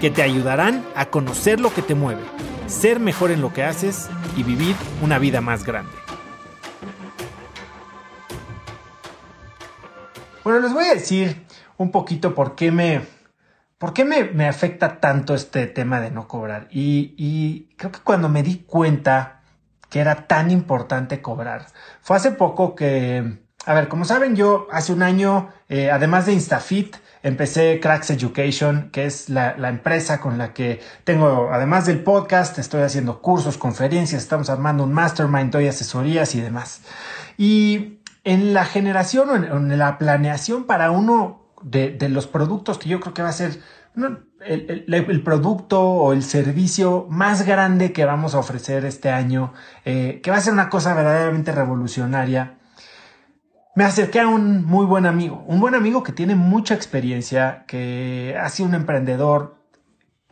que te ayudarán a conocer lo que te mueve, ser mejor en lo que haces y vivir una vida más grande. Bueno, les voy a decir un poquito por qué me, por qué me, afecta tanto este tema de no cobrar. Y, y creo que cuando me di cuenta que era tan importante cobrar, fue hace poco que, a ver, como saben, yo hace un año, eh, además de InstaFit, empecé Cracks Education, que es la, la, empresa con la que tengo, además del podcast, estoy haciendo cursos, conferencias, estamos armando un mastermind, doy asesorías y demás. Y en la generación o en, la planeación para uno de, de, los productos que yo creo que va a ser el, el, el, producto o el servicio más grande que vamos a ofrecer este año, eh, que va a ser una cosa verdaderamente revolucionaria, me acerqué a un muy buen amigo, un buen amigo que tiene mucha experiencia, que ha sido un emprendedor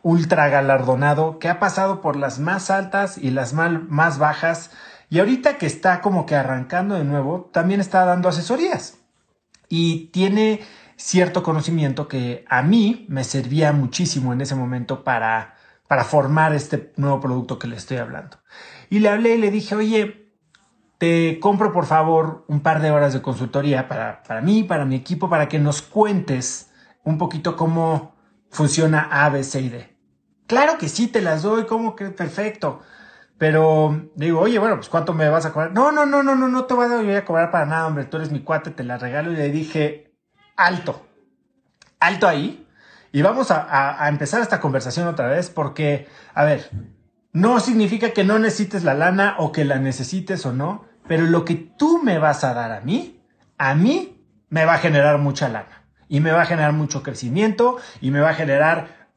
ultra galardonado, que ha pasado por las más altas y las más bajas, y ahorita que está como que arrancando de nuevo, también está dando asesorías. Y tiene cierto conocimiento que a mí me servía muchísimo en ese momento para, para formar este nuevo producto que le estoy hablando. Y le hablé y le dije, oye, compro por favor un par de horas de consultoría para, para mí, para mi equipo, para que nos cuentes un poquito cómo funciona A, B, C y D. Claro que sí, te las doy, como que perfecto. Pero digo, oye, bueno, pues ¿cuánto me vas a cobrar? No, no, no, no, no, no te voy a, voy a cobrar para nada, hombre, tú eres mi cuate, te la regalo. Y le dije, alto, alto ahí. Y vamos a, a empezar esta conversación otra vez porque, a ver, no significa que no necesites la lana o que la necesites o no, pero lo que tú me vas a dar a mí, a mí me va a generar mucha lana y me va a generar mucho crecimiento y me va a generar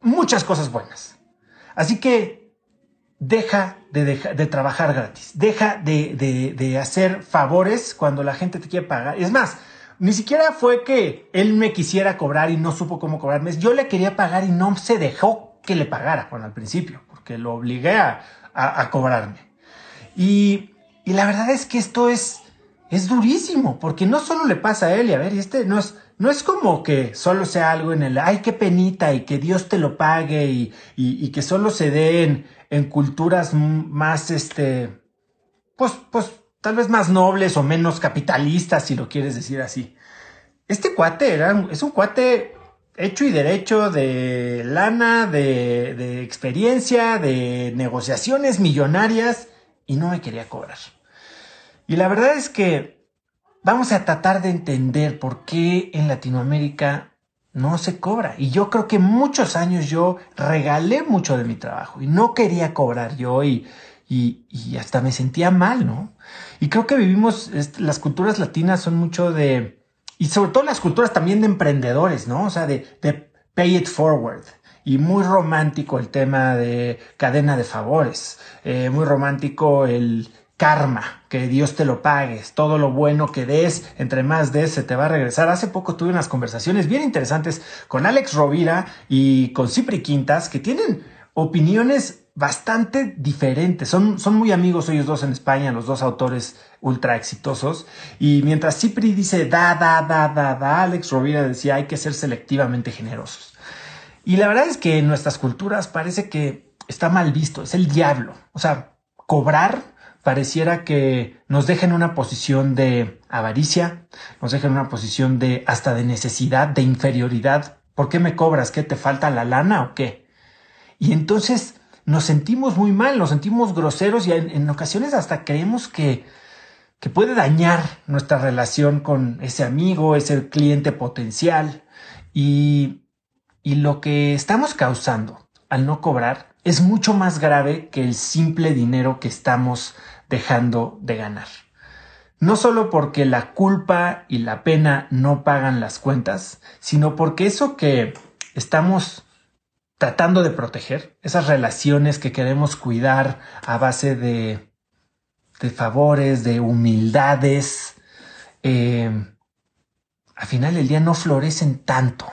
muchas cosas buenas. Así que deja de, trabajar gratis, deja de, hacer favores cuando la gente te quiere pagar. Es más, ni siquiera fue que él me quisiera cobrar y no supo cómo cobrarme. Yo le quería pagar y no se dejó que le pagara, bueno, al principio que lo obligué a, a, cobrarme. Y, y, la verdad es que esto es, es durísimo, porque no solo le pasa a él, y a ver, este no es, no es como que solo sea algo en el, ay, qué penita, y que Dios te lo pague, y, y, que solo se dé en, en culturas más, este, pues, pues, tal vez más nobles o menos capitalistas, si lo quieres decir así. Este cuate era, es un cuate hecho y derecho de lana, de, de, experiencia, de negociaciones millonarias y no me quería cobrar. Y la verdad es que vamos a tratar de entender por qué en Latinoamérica no se cobra. Y yo creo que muchos años yo regalé mucho de mi trabajo y no quería cobrar yo y, y, y hasta me sentía mal, ¿no? Y creo que vivimos, las culturas latinas son mucho de, y sobre todo las culturas también de emprendedores, ¿no? O sea, de, de pay it forward. Y muy romántico el tema de cadena de favores. Eh, muy romántico el karma, que Dios te lo pagues, todo lo bueno que des, entre más des, se te va a regresar. Hace poco tuve unas conversaciones bien interesantes con Alex Rovira y con Cipri Quintas, que tienen opiniones bastante diferentes. Son, son muy amigos ellos dos en España, los dos autores ultra exitosos. Y mientras Cipri dice da, da, da, da, da, Alex Rovira decía hay que ser selectivamente generosos. Y la verdad es que en nuestras culturas parece que está mal visto, es el diablo. O sea, cobrar pareciera que nos deja en una posición de avaricia, nos deja en una posición de hasta de necesidad, de inferioridad. ¿Por qué me cobras? ¿Qué te falta la lana o qué? Y entonces nos sentimos muy mal, nos sentimos groseros y en, ocasiones hasta creemos que, que puede dañar nuestra relación con ese amigo, ese cliente potencial. Y, y lo que estamos causando al no cobrar es mucho más grave que el simple dinero que estamos dejando de ganar. No solo porque la culpa y la pena no pagan las cuentas, sino porque eso que estamos tratando de proteger, esas relaciones que queremos cuidar a base de, favores, de humildades, eh, al final del día no florecen tanto.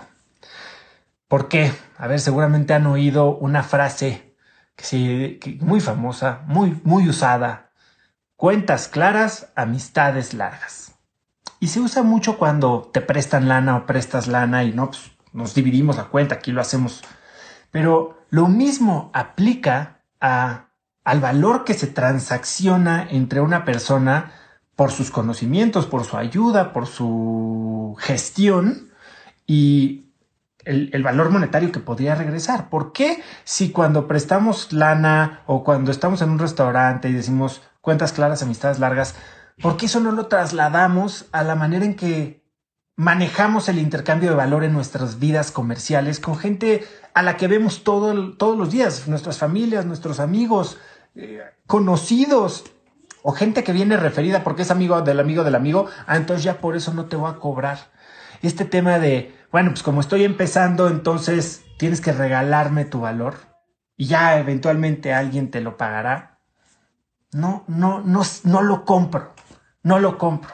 ¿Por qué? A ver, seguramente han oído una frase que sí, muy famosa, muy, muy usada. Cuentas claras, amistades largas. Y se usa mucho cuando te prestan lana o prestas lana y no, pues, nos dividimos la cuenta, aquí lo hacemos. Pero lo mismo aplica a, al valor que se transacciona entre una persona por sus conocimientos, por su ayuda, por su gestión y el, valor monetario que podría regresar. ¿Por qué si cuando prestamos lana o cuando estamos en un restaurante y decimos cuentas claras, amistades largas, ¿por qué eso no lo trasladamos a la manera en que manejamos el intercambio de valor en nuestras vidas comerciales con gente a la que vemos todo, todos los días, nuestras familias, nuestros amigos, eh, conocidos? o gente que viene referida porque es amigo del amigo del amigo, ah, entonces ya por eso no te voy a cobrar. Este tema de, bueno, pues como estoy empezando, entonces tienes que regalarme tu valor y ya eventualmente alguien te lo pagará. No, no, no, no lo compro, no lo compro.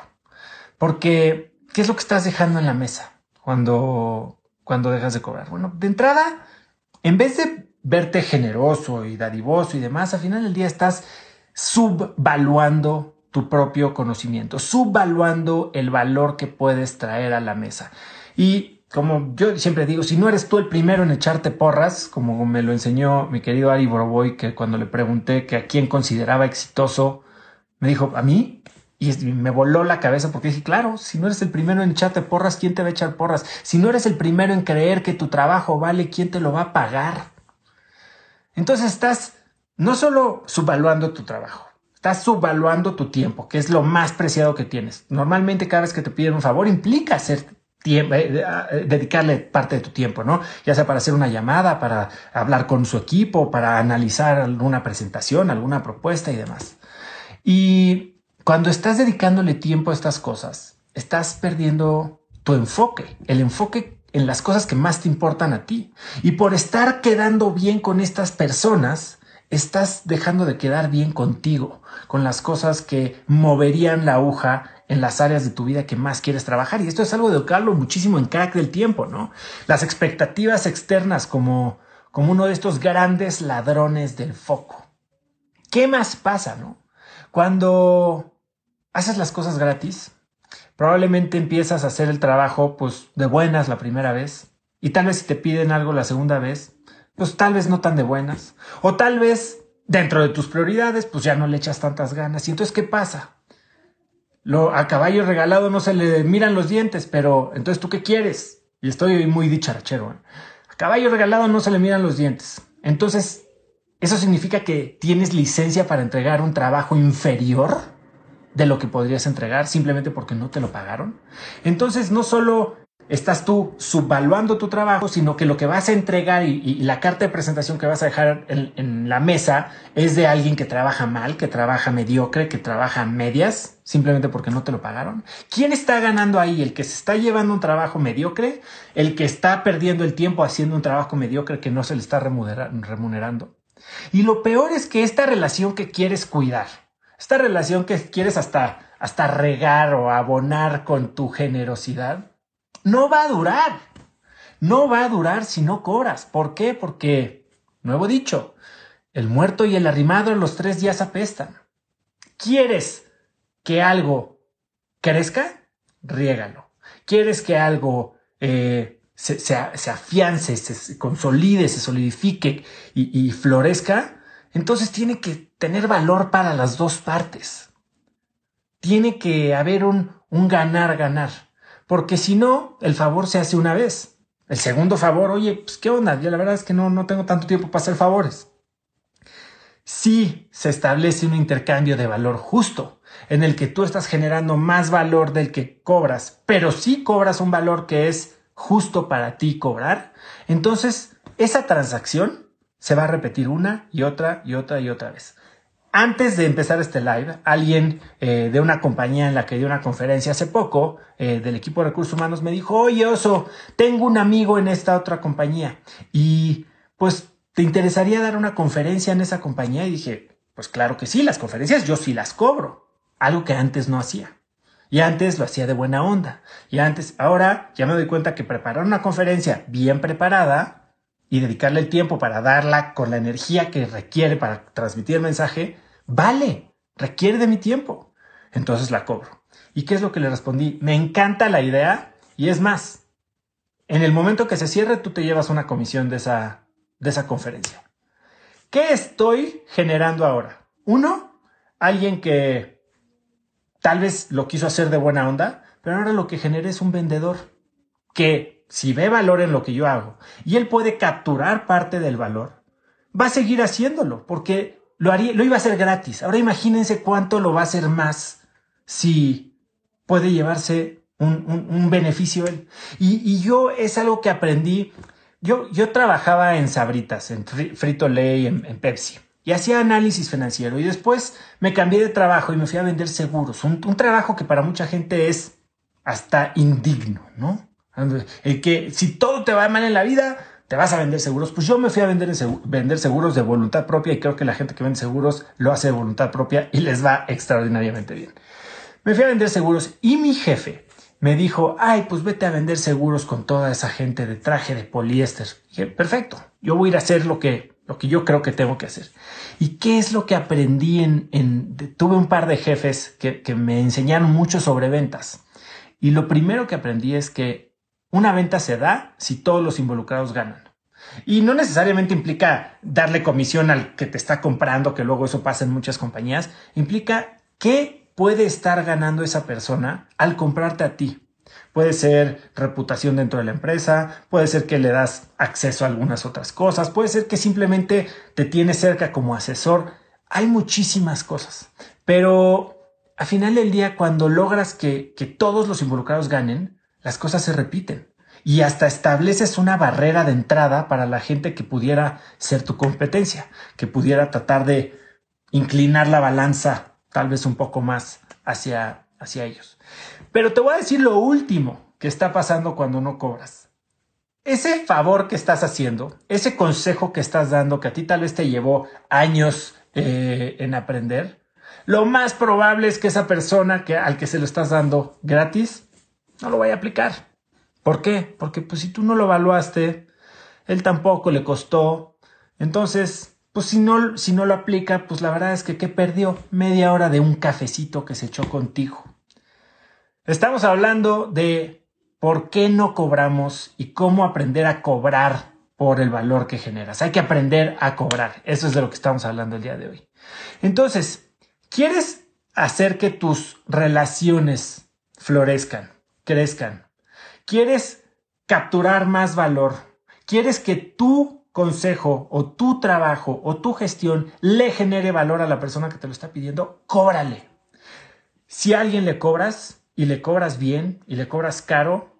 Porque, ¿qué es lo que estás dejando en la mesa cuando, cuando dejas de cobrar? Bueno, de entrada, en vez de verte generoso y dadivoso y demás, al final del día estás subvaluando tu propio conocimiento, subvaluando el valor que puedes traer a la mesa. Y como yo siempre digo, si no eres tú el primero en echarte porras, como me lo enseñó mi querido Ari Boroboy, que cuando le pregunté que a quién consideraba exitoso, me dijo, ¿a mí? Y me voló la cabeza porque dije, claro, si no eres el primero en echarte porras, ¿quién te va a echar porras? Si no eres el primero en creer que tu trabajo vale, ¿quién te lo va a pagar? Entonces estás no solo subvaluando tu trabajo, estás subvaluando tu tiempo, que es lo más preciado que tienes. Normalmente cada vez que te piden un favor implica hacer eh, eh, dedicarle parte de tu tiempo, ¿no? Ya sea para hacer una llamada, para hablar con su equipo, para analizar alguna presentación, alguna propuesta y demás. Y cuando estás dedicándole tiempo a estas cosas, estás perdiendo tu enfoque, el enfoque en las cosas que más te importan a ti. Y por estar quedando bien con estas personas, estás dejando de quedar bien contigo, con las cosas que moverían la aguja en las áreas de tu vida que más quieres trabajar. Y esto es algo de educarlo muchísimo en crack del tiempo, ¿no? Las expectativas externas como, como uno de estos grandes ladrones del foco. ¿Qué más pasa, no? Cuando haces las cosas gratis, probablemente empiezas a hacer el trabajo, pues, de buenas la primera vez. Y tal vez si te piden algo la segunda vez, pues tal vez no tan de buenas. O tal vez dentro de tus prioridades, pues ya no le echas tantas ganas. Y entonces, ¿qué pasa? Lo, a caballo regalado no se le miran los dientes, pero entonces, ¿tú qué quieres? Y estoy muy dicharachero. A caballo regalado no se le miran los dientes. Entonces, eso significa que tienes licencia para entregar un trabajo inferior de lo que podrías entregar simplemente porque no te lo pagaron. Entonces, no solo estás tú subvaluando tu trabajo, sino que lo que vas a entregar y, la carta de presentación que vas a dejar en, la mesa es de alguien que trabaja mal, que trabaja mediocre, que trabaja medias, simplemente porque no te lo pagaron. ¿Quién está ganando ahí? ¿El que se está llevando un trabajo mediocre? ¿El que está perdiendo el tiempo haciendo un trabajo mediocre que no se le está remunerando? Y lo peor es que esta relación que quieres cuidar, esta relación que quieres hasta, hasta regar o abonar con tu generosidad, no va a durar. No va a durar si no cobras. ¿Por qué? Porque, nuevo dicho, el muerto y el arrimado los tres días apestan. ¿Quieres que algo crezca? Riégalo. ¿Quieres que algo eh, se, afiance, se, consolide, se solidifique y, florezca? Entonces tiene que tener valor para las dos partes. Tiene que haber un ganar-ganar porque si no, el favor se hace una vez. El segundo favor, oye, pues qué onda, yo la verdad es que no, no tengo tanto tiempo para hacer favores. Si se establece un intercambio de valor justo, en el que tú estás generando más valor del que cobras, pero sí cobras un valor que es justo para ti cobrar, entonces esa transacción se va a repetir una y otra y otra y otra vez. Antes de empezar este live, alguien eh, de una compañía en la que dio una conferencia hace poco, eh, del equipo de recursos humanos, me dijo, oye Oso, tengo un amigo en esta otra compañía y pues, ¿te interesaría dar una conferencia en esa compañía? Y dije, pues claro que sí, las conferencias yo sí las cobro, algo que antes no hacía. Y antes lo hacía de buena onda. Y antes, ahora ya me doy cuenta que preparar una conferencia bien preparada y dedicarle el tiempo para darla con la energía que requiere para transmitir el mensaje, vale, requiere de mi tiempo. Entonces la cobro. ¿Y qué es lo que le respondí? Me encanta la idea y es más, en el momento que se cierre tú te llevas una comisión de esa, de esa conferencia. ¿Qué estoy generando ahora? Uno, alguien que Tal vez lo quiso hacer de buena onda, pero ahora lo que genera es un vendedor que si ve valor en lo que yo hago y él puede capturar parte del valor, va a seguir haciéndolo porque lo, haría, lo iba a hacer gratis. Ahora imagínense cuánto lo va a hacer más si puede llevarse un, beneficio él. Y, yo es algo que aprendí. Yo, yo trabajaba en Sabritas, en Frito Lay, en Pepsi y hacía análisis financiero y después me cambié de trabajo y me fui a vender seguros, un, trabajo que para mucha gente es hasta indigno, ¿no? El que si todo te va mal en la vida, te vas a vender seguros. Pues yo me fui a vender, vender seguros de voluntad propia y creo que la gente que vende seguros lo hace de voluntad propia y les va extraordinariamente bien. Me fui a vender seguros y mi jefe me dijo, ay, pues vete a vender seguros con toda esa gente de traje de poliéster. dije, perfecto, yo voy a ir a hacer lo que lo que yo creo que tengo que hacer. ¿Y qué es lo que aprendí en... tuve un par de jefes que, que me enseñaron mucho sobre ventas. Y lo primero que aprendí es que una venta se da si todos los involucrados ganan. Y no necesariamente implica darle comisión al que te está comprando, que luego eso pasa en muchas compañías. Implica qué puede estar ganando esa persona al comprarte a ti. Puede ser reputación dentro de la empresa, puede ser que le das acceso a algunas otras cosas, puede ser que simplemente te tiene cerca como asesor. Hay muchísimas cosas, pero al final del día, cuando logras que, que todos los involucrados ganen, las cosas se repiten y hasta estableces una barrera de entrada para la gente que pudiera ser tu competencia, que pudiera tratar de inclinar la balanza tal vez un poco más hacia, hacia ellos. Pero te voy a decir lo último que está pasando cuando no cobras. Ese favor que estás haciendo, ese consejo que estás dando, que a ti tal vez te llevó años eh, en aprender, lo más probable es que esa persona que, al que se lo estás dando gratis no lo vaya a aplicar. ¿Por qué? Porque pues si tú no lo evaluaste, él tampoco le costó. Entonces, pues si no, si no lo aplica, pues la verdad es que ¿qué perdió? Media hora de un cafecito que se echó contigo. Estamos hablando de por qué no cobramos y cómo aprender a cobrar por el valor que generas. Hay que aprender a cobrar. Eso es de lo que estamos hablando el día de hoy. Entonces, ¿quieres hacer que tus relaciones florezcan, crezcan? ¿Quieres capturar más valor? ¿Quieres que tu consejo o tu trabajo o tu gestión le genere valor a la persona que te lo está pidiendo? Cóbrale. Si a alguien le cobras, y le cobras bien y le cobras caro,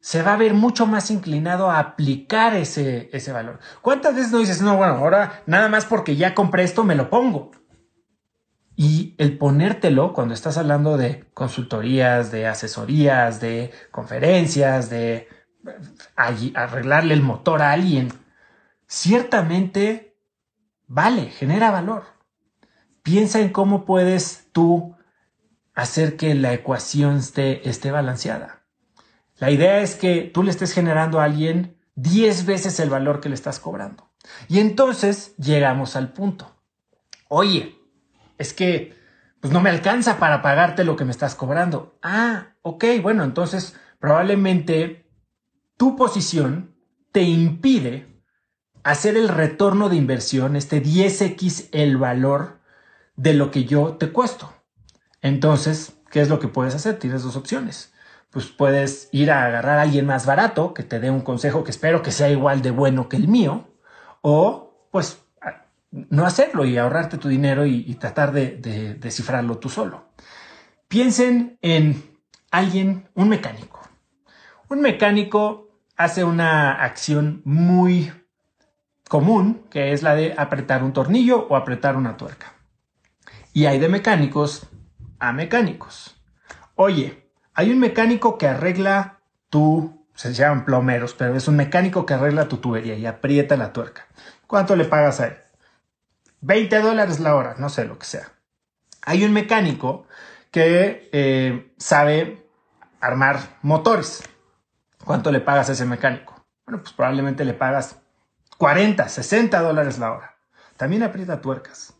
se va a ver mucho más inclinado a aplicar ese, ese valor. ¿Cuántas veces no dices, no, bueno, ahora nada más porque ya compré esto me lo pongo? Y el ponértelo cuando estás hablando de consultorías, de asesorías, de conferencias, de arreglarle el motor a alguien, ciertamente vale, genera valor. Piensa en cómo puedes tú hacer que la ecuación esté, esté balanceada. La idea es que tú le estés generando a alguien 10 veces el valor que le estás cobrando. Y entonces llegamos al punto. Oye, es que pues no me alcanza para pagarte lo que me estás cobrando. Ah, ok, bueno, entonces probablemente tu posición te impide hacer el retorno de inversión, este 10x el valor de lo que yo te cuesto. Entonces, ¿qué es lo que puedes hacer? Tienes dos opciones. Pues puedes ir a agarrar a alguien más barato que te dé un consejo que espero que sea igual de bueno que el mío, o pues no hacerlo y ahorrarte tu dinero y, tratar de, descifrarlo tú solo. Piensen en alguien, un mecánico. Un mecánico hace una acción muy común, que es la de apretar un tornillo o apretar una tuerca. Y hay de mecánicos a mecánicos. Oye, hay un mecánico que arregla tu se llaman plomeros, pero es un mecánico que arregla tu tubería y aprieta la tuerca. ¿Cuánto le pagas a él? 20 dólares la hora, no sé lo que sea. Hay un mecánico que eh, sabe armar motores. ¿Cuánto le pagas a ese mecánico? Bueno, pues probablemente le pagas 40, 60 dólares la hora. También aprieta tuercas.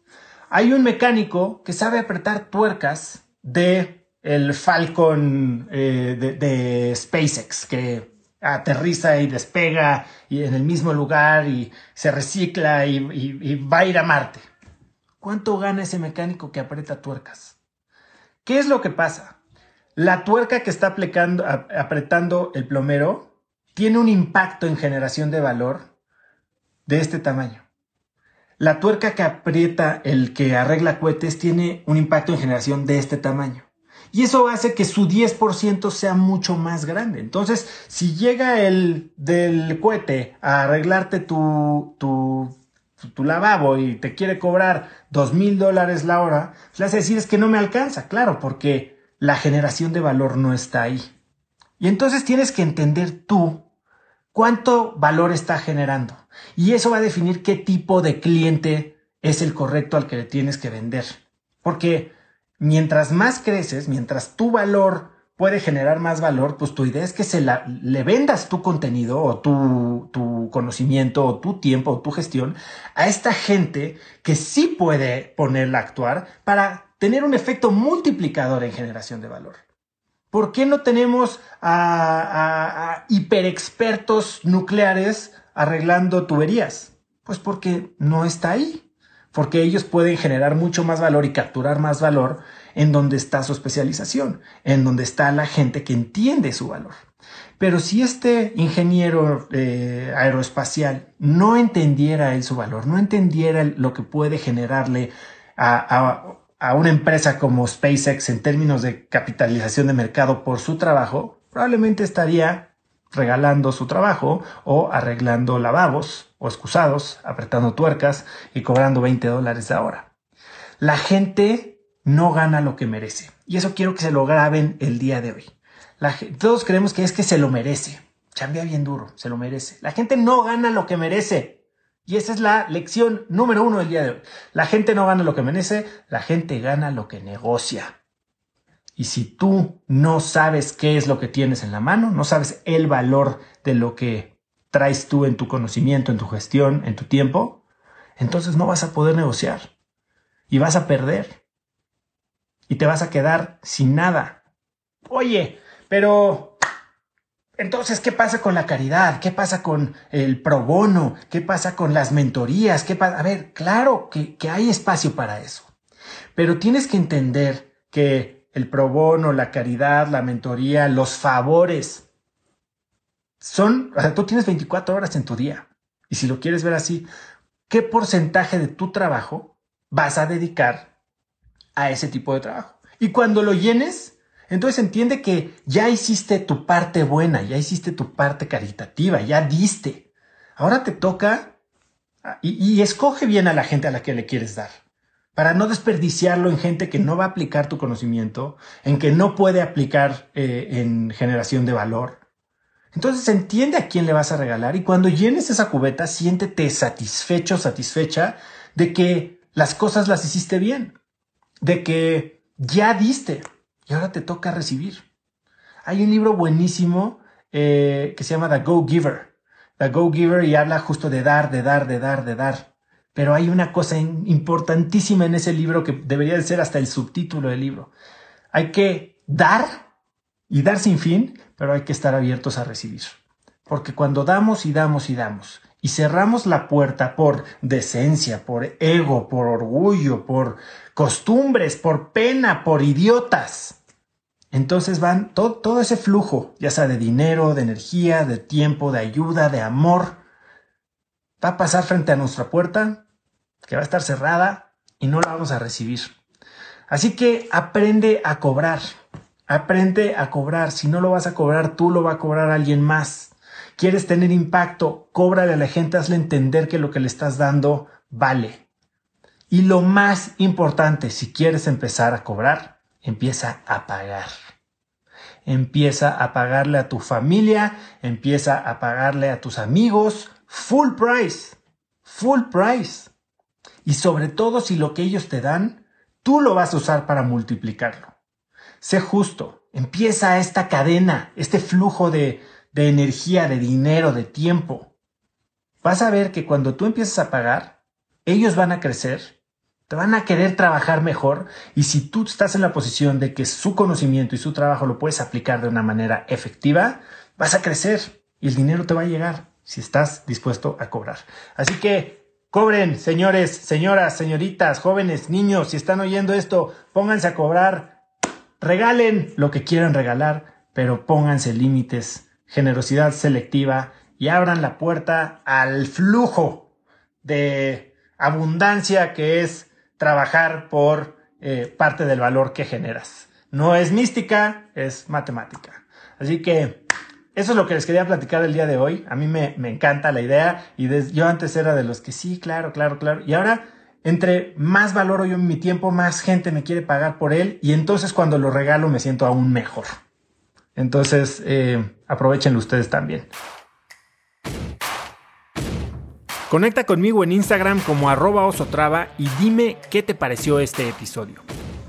Hay un mecánico que sabe apretar tuercas de el Falcon eh, de, SpaceX, que aterriza y despega y en el mismo lugar y se recicla y, y va a ir a Marte. ¿Cuánto gana ese mecánico que aprieta tuercas? ¿Qué es lo que pasa? La tuerca que está apretando el plomero tiene un impacto en generación de valor de este tamaño. La tuerca que aprieta el que arregla cohetes tiene un impacto en generación de este tamaño. Y eso hace que su 10% sea mucho más grande. Entonces, si llega el del cohete a arreglarte tu, lavabo y te quiere cobrar dos mil dólares la hora, le hace decir es que no me alcanza, claro, porque la generación de valor no está ahí. Y entonces tienes que entender tú cuánto valor está generando. Y eso va a definir qué tipo de cliente es el correcto al que le tienes que vender. Porque mientras más creces, mientras tu valor puede generar más valor, pues tu idea es que se le vendas tu contenido o tu, tu conocimiento o tu tiempo o tu gestión a esta gente que sí puede ponerla a actuar para tener un efecto multiplicador en generación de valor. ¿Por qué no tenemos a, hiperexpertos nucleares arreglando tuberías? Pues porque no está ahí. Porque ellos pueden generar mucho más valor y capturar más valor en donde está su especialización, en donde está la gente que entiende su valor. Pero si este ingeniero eh, aeroespacial no entendiera él su valor, no entendiera lo que puede generarle a, a una empresa como SpaceX en términos de capitalización de mercado por su trabajo, probablemente estaría regalando su trabajo o arreglando lavabos o excusados, apretando tuercas y cobrando 20 dólares a hora. La gente no gana lo que merece. Y eso quiero que se lo graben el día de hoy. todos creemos que es que se lo merece. Chambea bien duro, se lo merece. La gente no gana lo que merece. Y esa es la lección número uno del día de hoy. La gente no gana lo que merece, la gente gana lo que negocia. Y si tú no sabes qué es lo que tienes en la mano, no sabes el valor de lo que traes tú en tu conocimiento, en tu gestión, en tu tiempo, entonces no vas a poder negociar. Y vas a perder. Y te vas a quedar sin nada. Oye, pero entonces, ¿qué pasa con la caridad? ¿Qué pasa con el pro bono? ¿Qué pasa con las mentorías? ¿Qué A ver, claro que, que hay espacio para eso. Pero tienes que entender que el pro bono, la caridad, la mentoría, los favores, son, o sea, tú tienes 24 horas en tu día. Y si lo quieres ver así, ¿qué porcentaje de tu trabajo vas a dedicar a ese tipo de trabajo? Y cuando lo llenes, entonces entiende que ya hiciste tu parte buena, ya hiciste tu parte caritativa, ya diste. Ahora te toca y, escoge bien a la gente a la que le quieres dar para no desperdiciarlo en gente que no va a aplicar tu conocimiento, en que no puede aplicar eh, en generación de valor. Entonces entiende a quién le vas a regalar y cuando llenes esa cubeta, siéntete satisfecho, satisfecha de que las cosas las hiciste bien, de que ya diste y ahora te toca recibir. Hay un libro buenísimo eh, que se llama The Go Giver. The Go Giver y habla justo de dar, de dar, de dar, de dar. Pero hay una cosa importantísima en ese libro que debería de ser hasta el subtítulo del libro. Hay que dar y dar sin fin, pero hay que estar abiertos a recibir. Porque cuando damos y damos y damos y cerramos la puerta por decencia, por ego, por orgullo, por costumbres, por pena, por idiotas, entonces van todo, todo ese flujo, ya sea de dinero, de energía, de tiempo, de ayuda, de amor, va a pasar frente a nuestra puerta, que va a estar cerrada y no la vamos a recibir. Así que aprende a cobrar, aprende a cobrar. Si no lo vas a cobrar tú, lo va a cobrar alguien más. ¿Quieres tener impacto? Cóbrale a la gente, hazle entender que lo que le estás dando vale. Y lo más importante, si quieres empezar a cobrar, empieza a pagar. empieza a pagarle a tu familia, empieza a pagarle a tus amigos, full price, full price. Y sobre todo si lo que ellos te dan, tú lo vas a usar para multiplicarlo. Sé justo, empieza esta cadena, este flujo de, de energía, de dinero, de tiempo. Vas a ver que cuando tú empiezas a pagar, ellos van a crecer, te van a querer trabajar mejor y si tú estás en la posición de que su conocimiento y su trabajo lo puedes aplicar de una manera efectiva, vas a crecer y el dinero te va a llegar si estás dispuesto a cobrar. Así que cobren, señores, señoras, señoritas, jóvenes, niños, si están oyendo esto, pónganse a cobrar, regalen lo que quieran regalar, pero pónganse límites, generosidad selectiva y abran la puerta al flujo de abundancia que es trabajar por eh, parte del valor que generas. No es mística, es matemática. Así que eso es lo que les quería platicar el día de hoy. A mí me, encanta la idea y yo antes era de los que sí, claro, claro, claro. Y ahora, entre más valoro yo mi tiempo, más gente me quiere pagar por él y entonces cuando lo regalo me siento aún mejor. Entonces, eh, aprovechenlo ustedes también. Conecta conmigo en Instagram como arroba osotrava y dime qué te pareció este episodio.